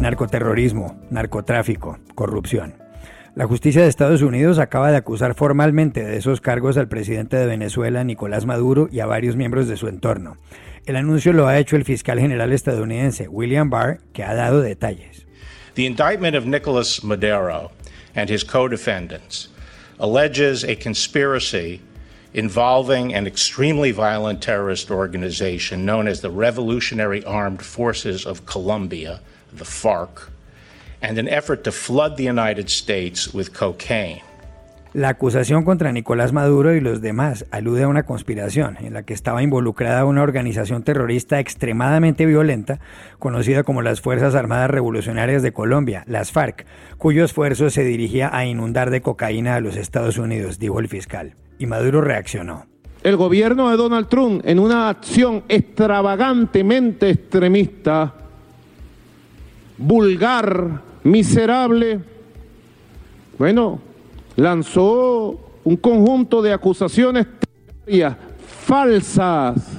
Narcoterrorismo, narcotráfico, corrupción. La justicia de Estados Unidos acaba de acusar formalmente de esos cargos al presidente de Venezuela, Nicolás Maduro, y a varios miembros de su entorno. El anuncio lo ha hecho el fiscal general estadounidense, William Barr, que ha dado detalles. The indictment of Nicolas Maduro and his co-defendants alleges a conspiracy involving an extremely violent terrorist organization known as the Revolutionary Armed Forces of Colombia, the FARC, and an effort to flood the United States with cocaine. La acusación contra Nicolás Maduro y los demás alude a una conspiración en la que estaba involucrada una organización terrorista extremadamente violenta conocida como las Fuerzas Armadas Revolucionarias de Colombia, las FARC, cuyo esfuerzo se dirigía a inundar de cocaína a los Estados Unidos, dijo el fiscal. Y Maduro reaccionó. El gobierno de Donald Trump, en una acción extravagantemente extremista, vulgar, miserable, bueno, lanzó un conjunto de acusaciones falsas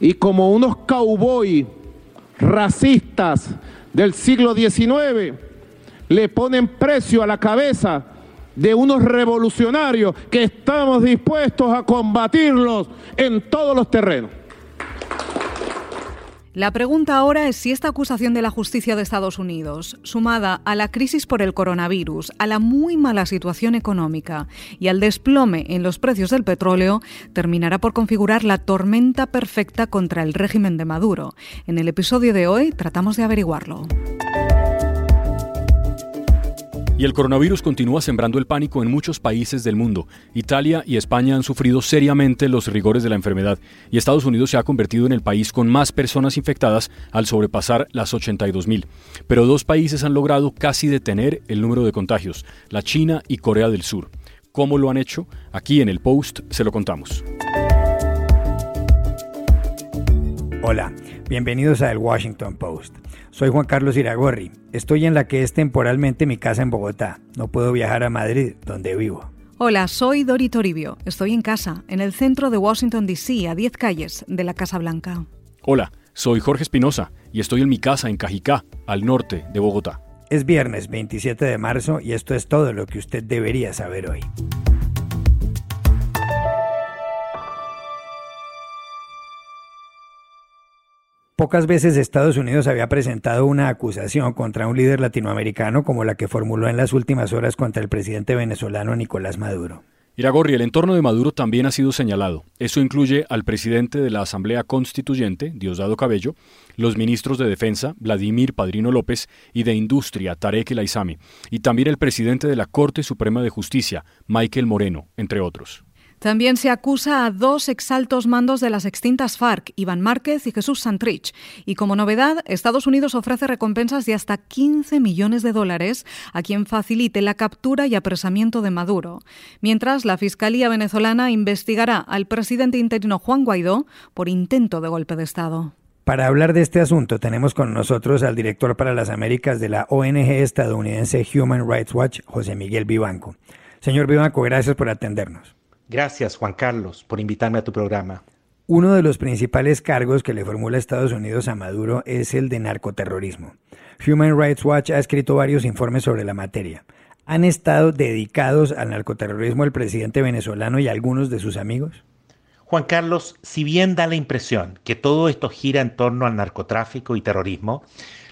y como unos cowboy racistas del siglo XIX le ponen precio a la cabeza de unos revolucionarios que estamos dispuestos a combatirlos en todos los terrenos. La pregunta ahora es si esta acusación de la justicia de Estados Unidos, sumada a la crisis por el coronavirus, a la muy mala situación económica y al desplome en los precios del petróleo, terminará por configurar la tormenta perfecta contra el régimen de Maduro. En el episodio de hoy tratamos de averiguarlo. Y el coronavirus continúa sembrando el pánico en muchos países del mundo. Italia y España han sufrido seriamente los rigores de la enfermedad y Estados Unidos se ha convertido en el país con más personas infectadas al sobrepasar las 82.000. Pero dos países han logrado casi detener el número de contagios, la China y Corea del Sur. ¿Cómo lo han hecho? Aquí en el Post se lo contamos. Hola, bienvenidos a El Washington Post. Soy Juan Carlos Iragorri. Estoy en la que es temporalmente mi casa en Bogotá. No puedo viajar a Madrid, donde vivo. Hola, soy Dori Toribio. Estoy en casa, en el centro de Washington, D.C., a 10 calles de la Casa Blanca. Hola, soy Jorge Espinosa y estoy en mi casa en Cajicá, al norte de Bogotá. Es viernes 27 de marzo y esto es todo lo que usted debería saber hoy. Pocas veces Estados Unidos había presentado una acusación contra un líder latinoamericano como la que formuló en las últimas horas contra el presidente venezolano Nicolás Maduro. Iragorri, el entorno de Maduro también ha sido señalado. Eso incluye al presidente de la Asamblea Constituyente, Diosdado Cabello, los ministros de Defensa, Vladimir Padrino López, y de Industria, Tarek El y también el presidente de la Corte Suprema de Justicia, Michael Moreno, entre otros. También se acusa a dos exaltos mandos de las extintas FARC, Iván Márquez y Jesús Santrich. Y como novedad, Estados Unidos ofrece recompensas de hasta 15 millones de dólares a quien facilite la captura y apresamiento de Maduro. Mientras, la Fiscalía venezolana investigará al presidente interino Juan Guaidó por intento de golpe de Estado. Para hablar de este asunto tenemos con nosotros al director para las Américas de la ONG estadounidense Human Rights Watch, José Miguel Vivanco. Señor Vivanco, gracias por atendernos. Gracias, Juan Carlos, por invitarme a tu programa. Uno de los principales cargos que le formula Estados Unidos a Maduro es el de narcoterrorismo. Human Rights Watch ha escrito varios informes sobre la materia. ¿Han estado dedicados al narcoterrorismo el presidente venezolano y algunos de sus amigos? Juan Carlos, si bien da la impresión que todo esto gira en torno al narcotráfico y terrorismo,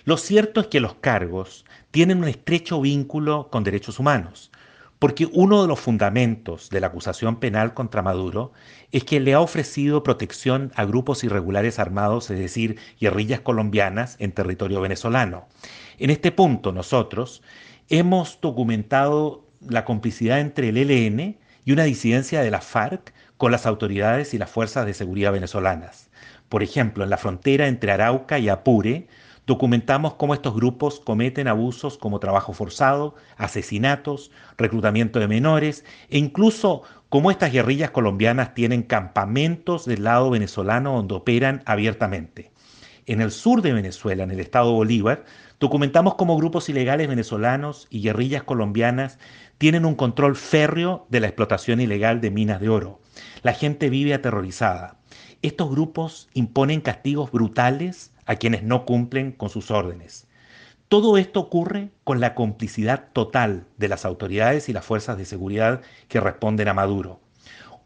lo cierto es que los cargos tienen un estrecho vínculo con derechos humanos porque uno de los fundamentos de la acusación penal contra Maduro es que le ha ofrecido protección a grupos irregulares armados, es decir, guerrillas colombianas en territorio venezolano. En este punto nosotros hemos documentado la complicidad entre el ELN y una disidencia de la FARC con las autoridades y las fuerzas de seguridad venezolanas. Por ejemplo, en la frontera entre Arauca y Apure, Documentamos cómo estos grupos cometen abusos como trabajo forzado, asesinatos, reclutamiento de menores e incluso cómo estas guerrillas colombianas tienen campamentos del lado venezolano donde operan abiertamente. En el sur de Venezuela, en el estado Bolívar, documentamos cómo grupos ilegales venezolanos y guerrillas colombianas tienen un control férreo de la explotación ilegal de minas de oro. La gente vive aterrorizada. Estos grupos imponen castigos brutales a quienes no cumplen con sus órdenes. Todo esto ocurre con la complicidad total de las autoridades y las fuerzas de seguridad que responden a Maduro.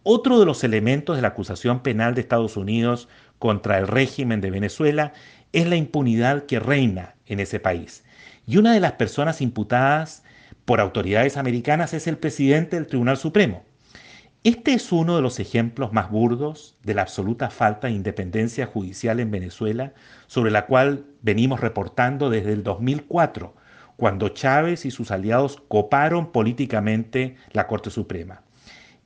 Otro de los elementos de la acusación penal de Estados Unidos contra el régimen de Venezuela es la impunidad que reina en ese país. Y una de las personas imputadas por autoridades americanas es el presidente del Tribunal Supremo. Este es uno de los ejemplos más burdos de la absoluta falta de independencia judicial en Venezuela, sobre la cual venimos reportando desde el 2004, cuando Chávez y sus aliados coparon políticamente la Corte Suprema.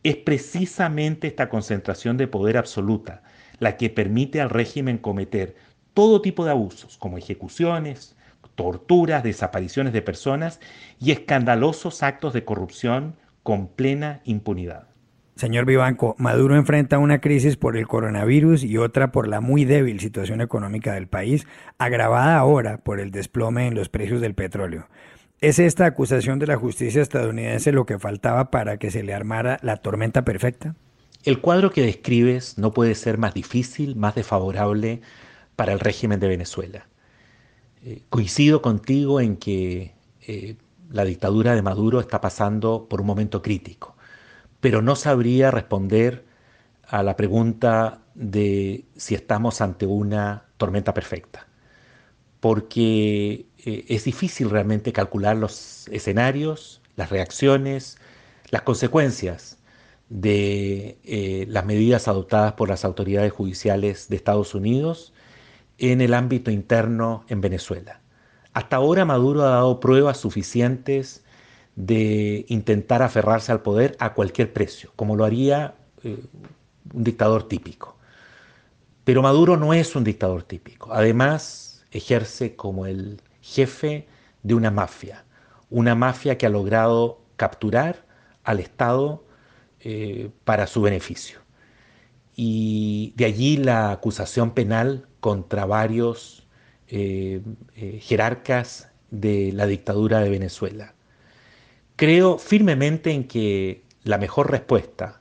Es precisamente esta concentración de poder absoluta la que permite al régimen cometer todo tipo de abusos, como ejecuciones, torturas, desapariciones de personas y escandalosos actos de corrupción con plena impunidad. Señor Vivanco, Maduro enfrenta una crisis por el coronavirus y otra por la muy débil situación económica del país, agravada ahora por el desplome en los precios del petróleo. ¿Es esta acusación de la justicia estadounidense lo que faltaba para que se le armara la tormenta perfecta? El cuadro que describes no puede ser más difícil, más desfavorable para el régimen de Venezuela. Eh, coincido contigo en que eh, la dictadura de Maduro está pasando por un momento crítico, pero no sabría responder a la pregunta de si estamos ante una tormenta perfecta, porque eh, es difícil realmente calcular los escenarios, las reacciones, las consecuencias de las medidas adoptadas por las autoridades judiciales de Estados Unidos en el ámbito interno en Venezuela. Hasta ahora Maduro ha dado pruebas suficientes de intentar aferrarse al poder a cualquier precio, como lo haría eh, un dictador típico. Pero Maduro no es un dictador típico. Además, ejerce como el jefe de una mafia, una mafia que ha logrado capturar al Estado eh, para su beneficio. Y de allí la acusación penal contra varios eh, jerarcas de la dictadura de Venezuela. Creo firmemente en que la mejor respuesta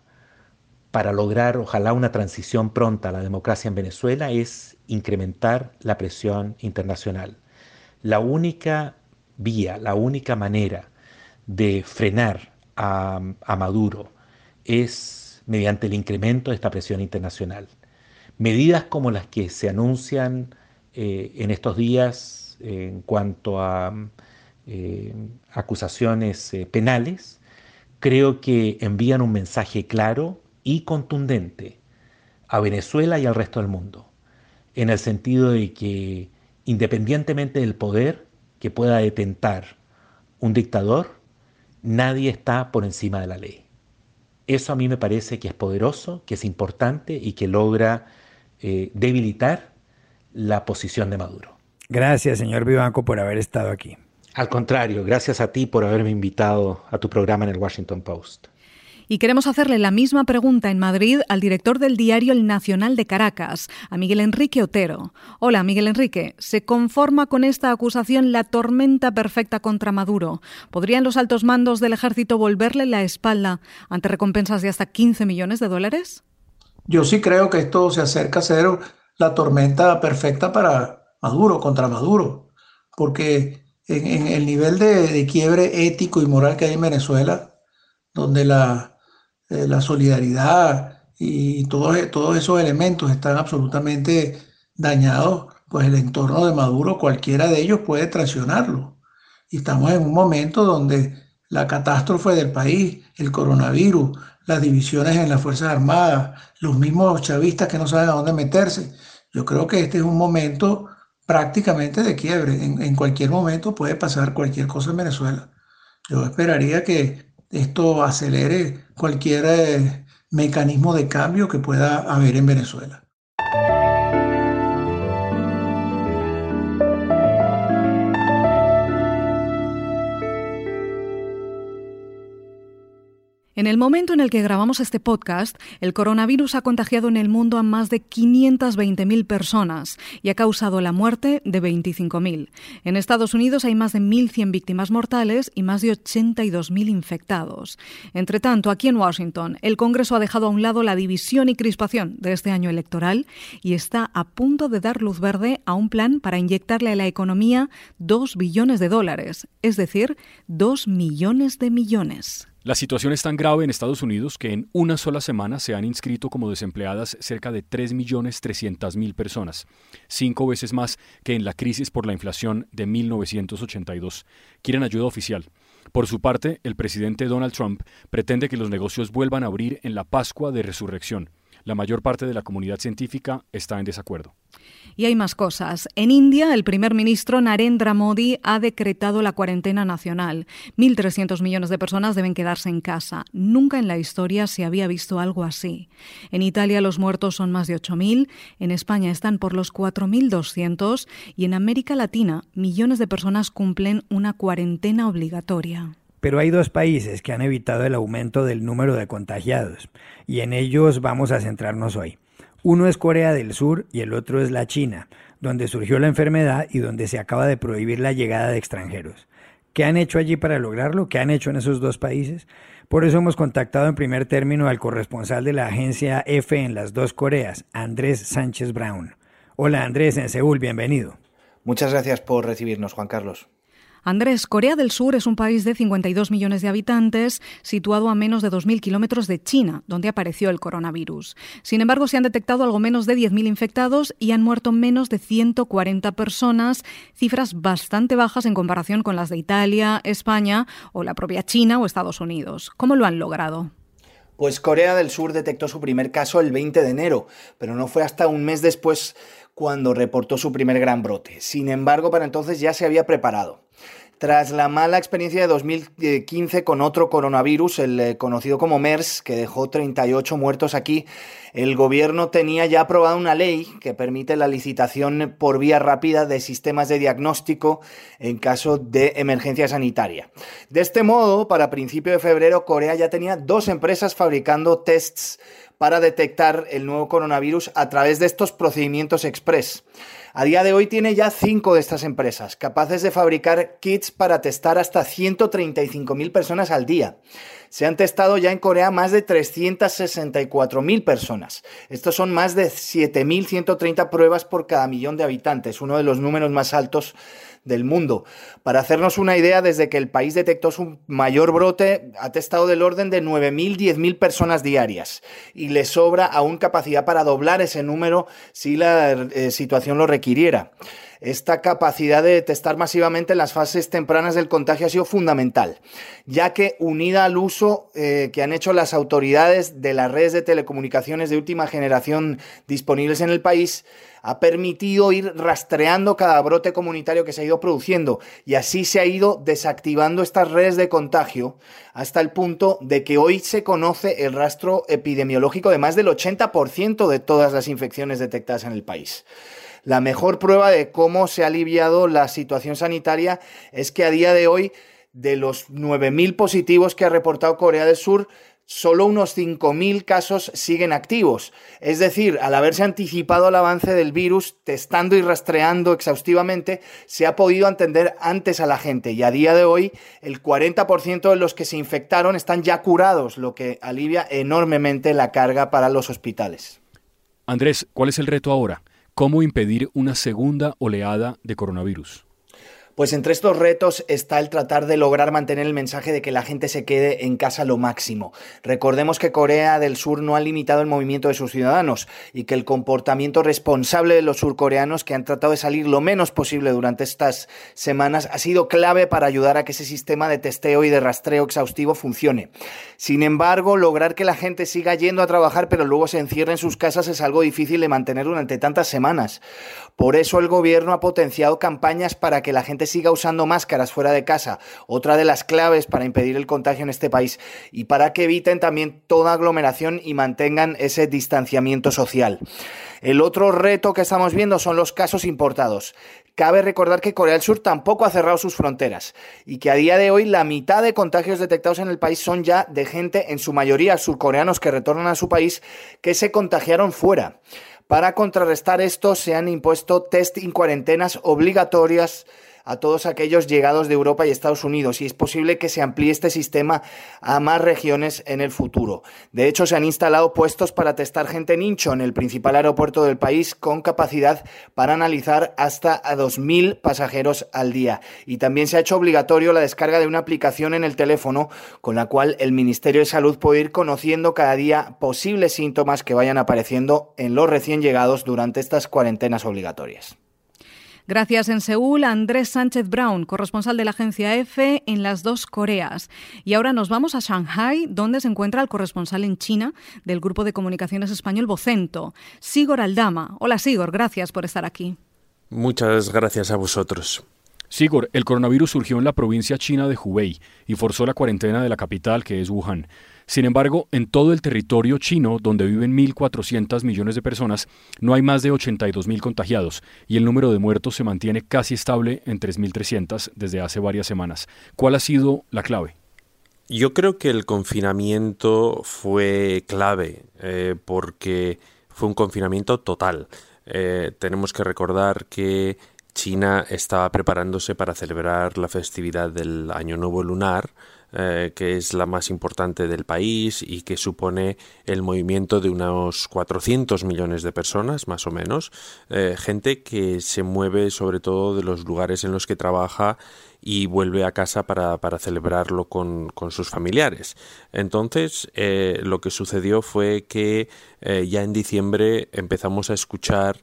para lograr ojalá una transición pronta a la democracia en Venezuela es incrementar la presión internacional. La única vía, la única manera de frenar a, Maduro es mediante el incremento de esta presión internacional. Medidas como las que se anuncian eh, en estos días en cuanto a eh, acusaciones eh, penales, creo que envían un mensaje claro y contundente a Venezuela y al resto del mundo, en el sentido de que independientemente del poder que pueda detentar un dictador, nadie está por encima de la ley. Eso a mí me parece que es poderoso, que es importante y que logra eh, debilitar la posición de Maduro. Gracias, señor Vivanco, por haber estado aquí. Al contrario, gracias a ti por haberme invitado a tu programa en el Washington Post. Y queremos hacerle la misma pregunta en Madrid al director del diario El Nacional de Caracas, a Miguel Enrique Otero. Hola, Miguel Enrique. ¿Se conforma con esta acusación la tormenta perfecta contra Maduro? ¿Podrían los altos mandos del ejército volverle la espalda ante recompensas de hasta 15 millones de dólares? Yo sí creo que esto se acerca a ser la tormenta perfecta para Maduro, contra Maduro, porque en, el nivel de, quiebre ético y moral que hay en Venezuela, donde la, eh, solidaridad y todos, todos esos elementos están absolutamente dañados, pues el entorno de Maduro, cualquiera de ellos puede traicionarlo. Y estamos en un momento donde la catástrofe del país, el coronavirus, las divisiones en las Fuerzas Armadas, los mismos chavistas que no saben a dónde meterse. Yo creo que este es un momento prácticamente de quiebre. En, cualquier momento puede pasar cualquier cosa en Venezuela. Yo esperaría que esto acelere cualquier eh, mecanismo de cambio que pueda haber en Venezuela. En el momento en el que grabamos este podcast, el coronavirus ha contagiado en el mundo a más de 520.000 personas y ha causado la muerte de 25.000. En Estados Unidos hay más de 1.100 víctimas mortales y más de 82.000 infectados. Entre tanto, aquí en Washington, el Congreso ha dejado a un lado la división y crispación de este año electoral y está a punto de dar luz verde a un plan para inyectarle a la economía 2 billones de dólares, es decir, 2 millones de millones. La situación es tan grave en Estados Unidos que en una sola semana se han inscrito como desempleadas cerca de 3.300.000 personas, cinco veces más que en la crisis por la inflación de 1982. Quieren ayuda oficial. Por su parte, el presidente Donald Trump pretende que los negocios vuelvan a abrir en la Pascua de Resurrección. La mayor parte de la comunidad científica está en desacuerdo. Y hay más cosas. En India, el primer ministro Narendra Modi ha decretado la cuarentena nacional. 1.300 millones de personas deben quedarse en casa. Nunca en la historia se había visto algo así. En Italia los muertos son más de 8.000, en España están por los 4.200 y en América Latina millones de personas cumplen una cuarentena obligatoria. Pero hay dos países que han evitado el aumento del número de contagiados y en ellos vamos a centrarnos hoy. Uno es Corea del Sur y el otro es la China, donde surgió la enfermedad y donde se acaba de prohibir la llegada de extranjeros. ¿Qué han hecho allí para lograrlo? ¿Qué han hecho en esos dos países? Por eso hemos contactado en primer término al corresponsal de la agencia F en las dos Coreas, Andrés Sánchez Brown. Hola Andrés, en Seúl, bienvenido. Muchas gracias por recibirnos, Juan Carlos. Andrés, Corea del Sur es un país de 52 millones de habitantes, situado a menos de 2.000 kilómetros de China, donde apareció el coronavirus. Sin embargo, se han detectado algo menos de 10.000 infectados y han muerto menos de 140 personas, cifras bastante bajas en comparación con las de Italia, España o la propia China o Estados Unidos. ¿Cómo lo han logrado? Pues Corea del Sur detectó su primer caso el 20 de enero, pero no fue hasta un mes después cuando reportó su primer gran brote. Sin embargo, para entonces ya se había preparado. Tras la mala experiencia de 2015 con otro coronavirus, el eh, conocido como MERS, que dejó 38 muertos aquí, el gobierno tenía ya aprobado una ley que permite la licitación por vía rápida de sistemas de diagnóstico en caso de emergencia sanitaria. De este modo, para principio de febrero, Corea ya tenía dos empresas fabricando tests para detectar el nuevo coronavirus a través de estos procedimientos express. A día de hoy tiene ya cinco de estas empresas, capaces de fabricar kits para testar hasta 135.000 personas al día. Se han testado ya en Corea más de 364.000 personas. Estos son más de 7.130 pruebas por cada millón de habitantes, uno de los números más altos del mundo. Para hacernos una idea, desde que el país detectó su mayor brote, ha testado del orden de 9.000, 10.000 personas diarias y le sobra aún capacidad para doblar ese número si la eh, situación lo requiriera. Esta capacidad de testar masivamente en las fases tempranas del contagio ha sido fundamental, ya que unida al uso eh, que han hecho las autoridades de las redes de telecomunicaciones de última generación disponibles en el país, ha permitido ir rastreando cada brote comunitario que se ha ido produciendo y así se ha ido desactivando estas redes de contagio hasta el punto de que hoy se conoce el rastro epidemiológico de más del 80% de todas las infecciones detectadas en el país. La mejor prueba de cómo se ha aliviado la situación sanitaria es que a día de hoy, de los 9.000 positivos que ha reportado Corea del Sur, solo unos 5.000 casos siguen activos. Es decir, al haberse anticipado el avance del virus, testando y rastreando exhaustivamente, se ha podido atender antes a la gente y a día de hoy el 40% de los que se infectaron están ya curados, lo que alivia enormemente la carga para los hospitales. Andrés, ¿cuál es el reto ahora? ¿Cómo impedir una segunda oleada de coronavirus? Pues entre estos retos está el tratar de lograr mantener el mensaje de que la gente se quede en casa lo máximo. Recordemos que Corea del Sur no ha limitado el movimiento de sus ciudadanos y que el comportamiento responsable de los surcoreanos que han tratado de salir lo menos posible durante estas semanas ha sido clave para ayudar a que ese sistema de testeo y de rastreo exhaustivo funcione. Sin embargo, lograr que la gente siga yendo a trabajar pero luego se encierre en sus casas es algo difícil de mantener durante tantas semanas. Por eso el gobierno ha potenciado campañas para que la gente gente siga usando máscaras fuera de casa, otra de las claves para impedir el contagio en este país y para que eviten también toda aglomeración y mantengan ese distanciamiento social. El otro reto que estamos viendo son los casos importados. Cabe recordar que Corea del Sur tampoco ha cerrado sus fronteras y que a día de hoy la mitad de contagios detectados en el país son ya de gente, en su mayoría surcoreanos que retornan a su país, que se contagiaron fuera. Para contrarrestar esto se han impuesto test y cuarentenas obligatorias a todos aquellos llegados de Europa y Estados Unidos y es posible que se amplíe este sistema a más regiones en el futuro. De hecho, se han instalado puestos para testar gente en Incheon, el principal aeropuerto del país, con capacidad para analizar hasta a 2.000 pasajeros al día. Y también se ha hecho obligatorio la descarga de una aplicación en el teléfono con la cual el Ministerio de Salud puede ir conociendo cada día posibles síntomas que vayan apareciendo en los recién llegados durante estas cuarentenas obligatorias. Gracias en Seúl Andrés Sánchez Brown, corresponsal de la agencia EFE en las dos Coreas. Y ahora nos vamos a Shanghai, donde se encuentra el corresponsal en China del Grupo de Comunicaciones Español Vocento, Sigor Aldama. Hola Sigor, gracias por estar aquí. Muchas gracias a vosotros. Sigor, el coronavirus surgió en la provincia china de Hubei y forzó la cuarentena de la capital, que es Wuhan. Sin embargo, en todo el territorio chino, donde viven 1.400 millones de personas, no hay más de 82.000 contagiados y el número de muertos se mantiene casi estable en 3.300 desde hace varias semanas. ¿Cuál ha sido la clave? Yo creo que el confinamiento fue clave eh, porque fue un confinamiento total. Eh, tenemos que recordar que China estaba preparándose para celebrar la festividad del Año Nuevo Lunar eh, que es la más importante del país y que supone el movimiento de unos 400 millones de personas, más o menos, eh, gente que se mueve sobre todo de los lugares en los que trabaja y vuelve a casa para, para celebrarlo con, con, sus familiares. Entonces, eh, lo que sucedió fue que ya en diciembre empezamos a escuchar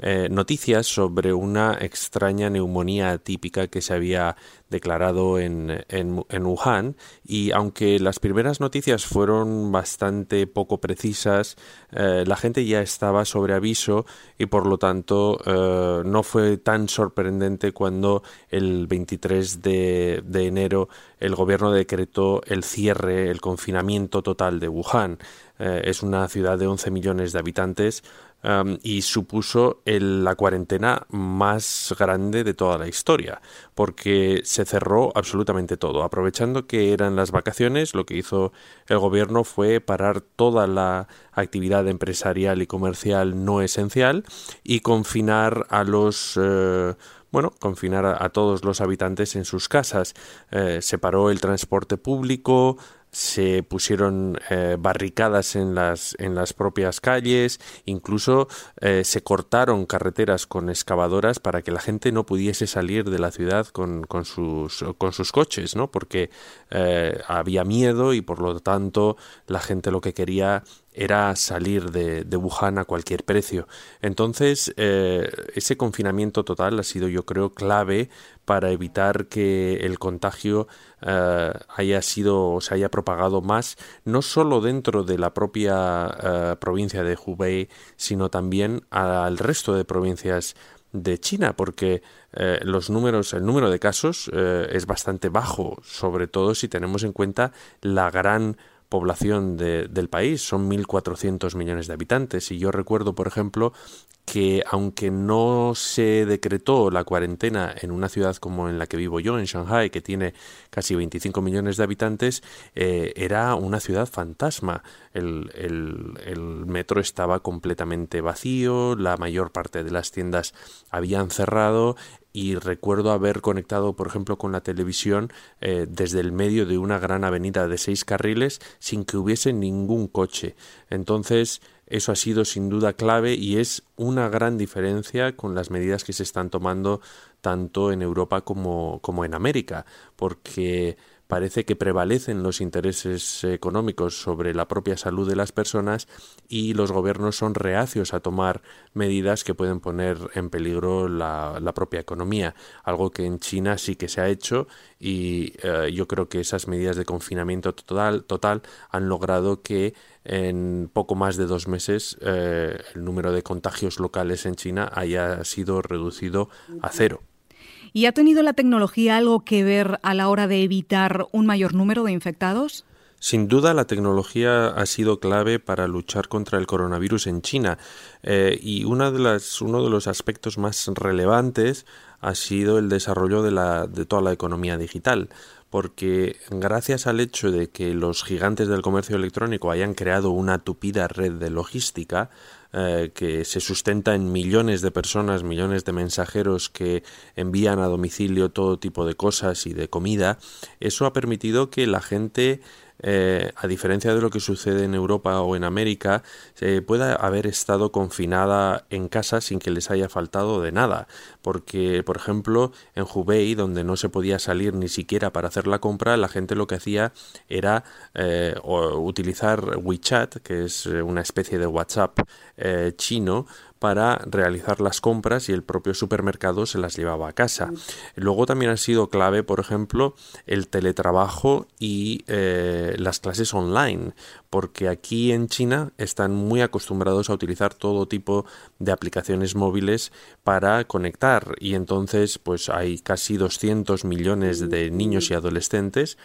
eh, noticias sobre una extraña neumonía atípica que se había declarado en, en, Wuhan y aunque las primeras noticias fueron bastante poco precisas, eh, la gente ya estaba sobre aviso y por lo tanto eh, no fue tan sorprendente cuando el 23 de, de enero el gobierno decretó el cierre, el confinamiento total de Wuhan. es una ciudad de 11 millones de habitantes, y supuso la cuarentena más grande de toda la historia, porque se cerró absolutamente todo. Aprovechando que eran las vacaciones, lo que hizo el gobierno fue parar toda la actividad empresarial y comercial no esencial y confinar a los eh, bueno, confinar a, todos los habitantes en sus casas. Eh, separó el transporte público, se pusieron eh, barricadas en las, en las propias calles, incluso eh, se cortaron carreteras con excavadoras para que la gente no pudiese salir de la ciudad con, con, sus, con sus coches, ¿no? porque eh, había miedo y por lo tanto la gente lo que quería era salir de, Wuhan a cualquier precio. Entonces, ese confinamiento total ha sido, yo creo, clave para evitar que el contagio eh, haya sido o se haya propagado más, no solo dentro de la propia eh, provincia de Hubei, sino también al resto de provincias de China, porque eh, los números, el número de casos es bastante bajo, sobre todo si tenemos en cuenta la gran población del país, son 1.400 millones de habitantes. Y yo recuerdo, por ejemplo, que aunque no se decretó la cuarentena en una ciudad como en la que vivo yo, en Shanghai, que tiene casi 25 millones de habitantes, eh, era una ciudad fantasma. El, el, metro estaba completamente vacío, la mayor parte de las tiendas habían cerrado y recuerdo haber conectado, por ejemplo, con la televisión eh, desde el medio de una gran avenida de seis carriles sin que hubiese ningún coche. Entonces, eso ha sido sin duda clave y es una gran diferencia con las medidas que se están tomando tanto en Europa como, como en América, porque parece que prevalecen los intereses económicos sobre la propia salud de las personas y los gobiernos son reacios a tomar medidas que pueden poner en peligro la, propia economía, algo que en China sí que se ha hecho y eh, yo creo que esas medidas de confinamiento total, total han logrado que en poco más de dos meses eh, el número de contagios locales en China haya sido reducido a cero. ¿Y ha tenido la tecnología algo que ver a la hora de evitar un mayor número de infectados? Sin duda, la tecnología ha sido clave para luchar contra el coronavirus en China eh, y de uno de los aspectos más relevantes ha sido el desarrollo de, la, de toda la economía digital porque gracias al hecho de que los gigantes del comercio electrónico hayan creado una tupida red de logística eh, que se sustenta en millones de personas, millones de mensajeros que envían a domicilio todo tipo de cosas y de comida, eso ha permitido que la gente eh, a diferencia de lo que sucede en Europa o en América, se pueda haber estado confinada en casa sin que les haya faltado de nada. Porque, por ejemplo, en Hubei, donde no se podía salir ni siquiera para hacer la compra, la gente lo que hacía era eh, utilizar WeChat, que es eh, una especie de WhatsApp chino, para realizar las compras y el propio supermercado se las llevaba a casa. Luego también ha sido clave, por ejemplo, el teletrabajo y eh, las clases online, porque aquí en China están muy acostumbrados a utilizar todo tipo de aplicaciones móviles para conectar y entonces pues hay casi 200 millones de niños y adolescentes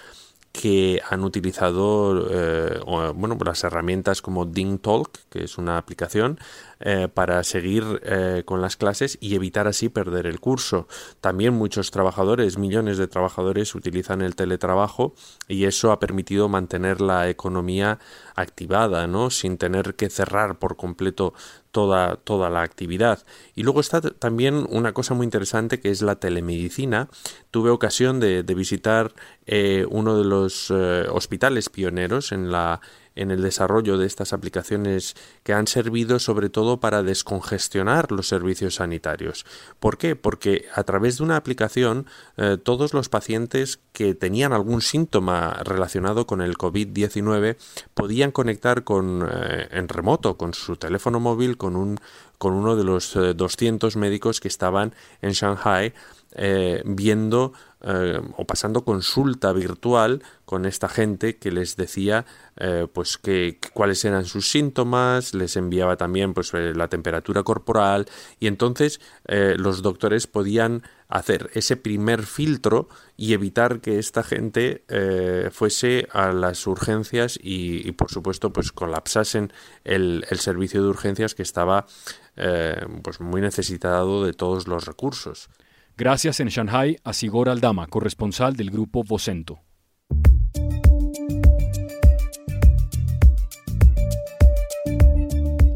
que han utilizado eh, bueno, las herramientas como DingTalk, que es una aplicación, eh, para seguir eh, con las clases y evitar así perder el curso. También muchos trabajadores, millones de trabajadores, utilizan el teletrabajo y eso ha permitido mantener la economía activada, ¿no? sin tener que cerrar por completo toda, toda la actividad. Y luego está también una cosa muy interesante que es la telemedicina. Tuve ocasión de, visitar eh, uno de los hospitales pioneros en la en el desarrollo de estas aplicaciones que han servido sobre todo para descongestionar los servicios sanitarios. ¿Por qué? Porque a través de una aplicación eh, todos los pacientes que tenían algún síntoma relacionado con el COVID-19 podían conectar con, eh, en remoto con su teléfono móvil con, un, con uno de los 200 eh, médicos que estaban en Shanghai viendo eh, o pasando consulta virtual con esta gente que les decía eh, pues que, cuáles eran sus síntomas, les enviaba también pues eh, la temperatura corporal y entonces los doctores podían hacer ese primer filtro y evitar que esta gente fuese a las urgencias y, por supuesto pues colapsasen el, el, servicio de urgencias que estaba pues muy necesitado de todos los recursos. Gracias en Shanghai a Sigor Aldama, corresponsal del grupo Vocento.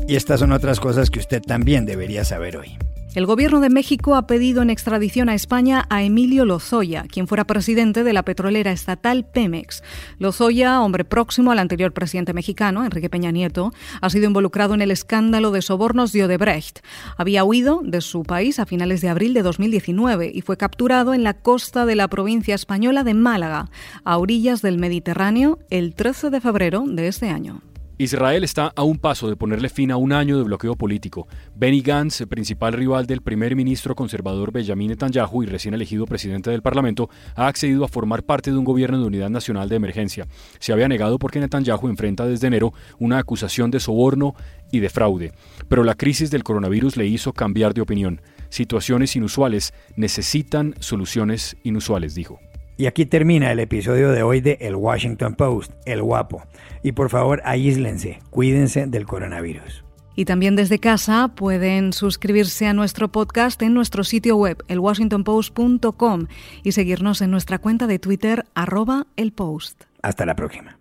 Y estas son otras cosas que usted también debería saber hoy. El gobierno de México ha pedido en extradición a España a Emilio Lozoya, quien fuera presidente de la petrolera estatal Pemex. Lozoya, hombre próximo al anterior presidente mexicano, Enrique Peña Nieto, ha sido involucrado en el escándalo de sobornos de Odebrecht. Había huido de su país a finales de abril de 2019 y fue capturado en la costa de la provincia española de Málaga, a orillas del Mediterráneo, el 13 de febrero de este año. Israel está a un paso de ponerle fin a un año de bloqueo político. Benny Gantz, principal rival del primer ministro conservador Benjamin Netanyahu y recién elegido presidente del Parlamento, ha accedido a formar parte de un gobierno de unidad nacional de emergencia. Se había negado porque Netanyahu enfrenta desde enero una acusación de soborno y de fraude. Pero la crisis del coronavirus le hizo cambiar de opinión. Situaciones inusuales necesitan soluciones inusuales, dijo. Y aquí termina el episodio de hoy de El Washington Post, El Guapo. Y por favor, aíslense, cuídense del coronavirus. Y también desde casa pueden suscribirse a nuestro podcast en nuestro sitio web, elwashingtonpost.com, y seguirnos en nuestra cuenta de Twitter, arroba el post. Hasta la próxima.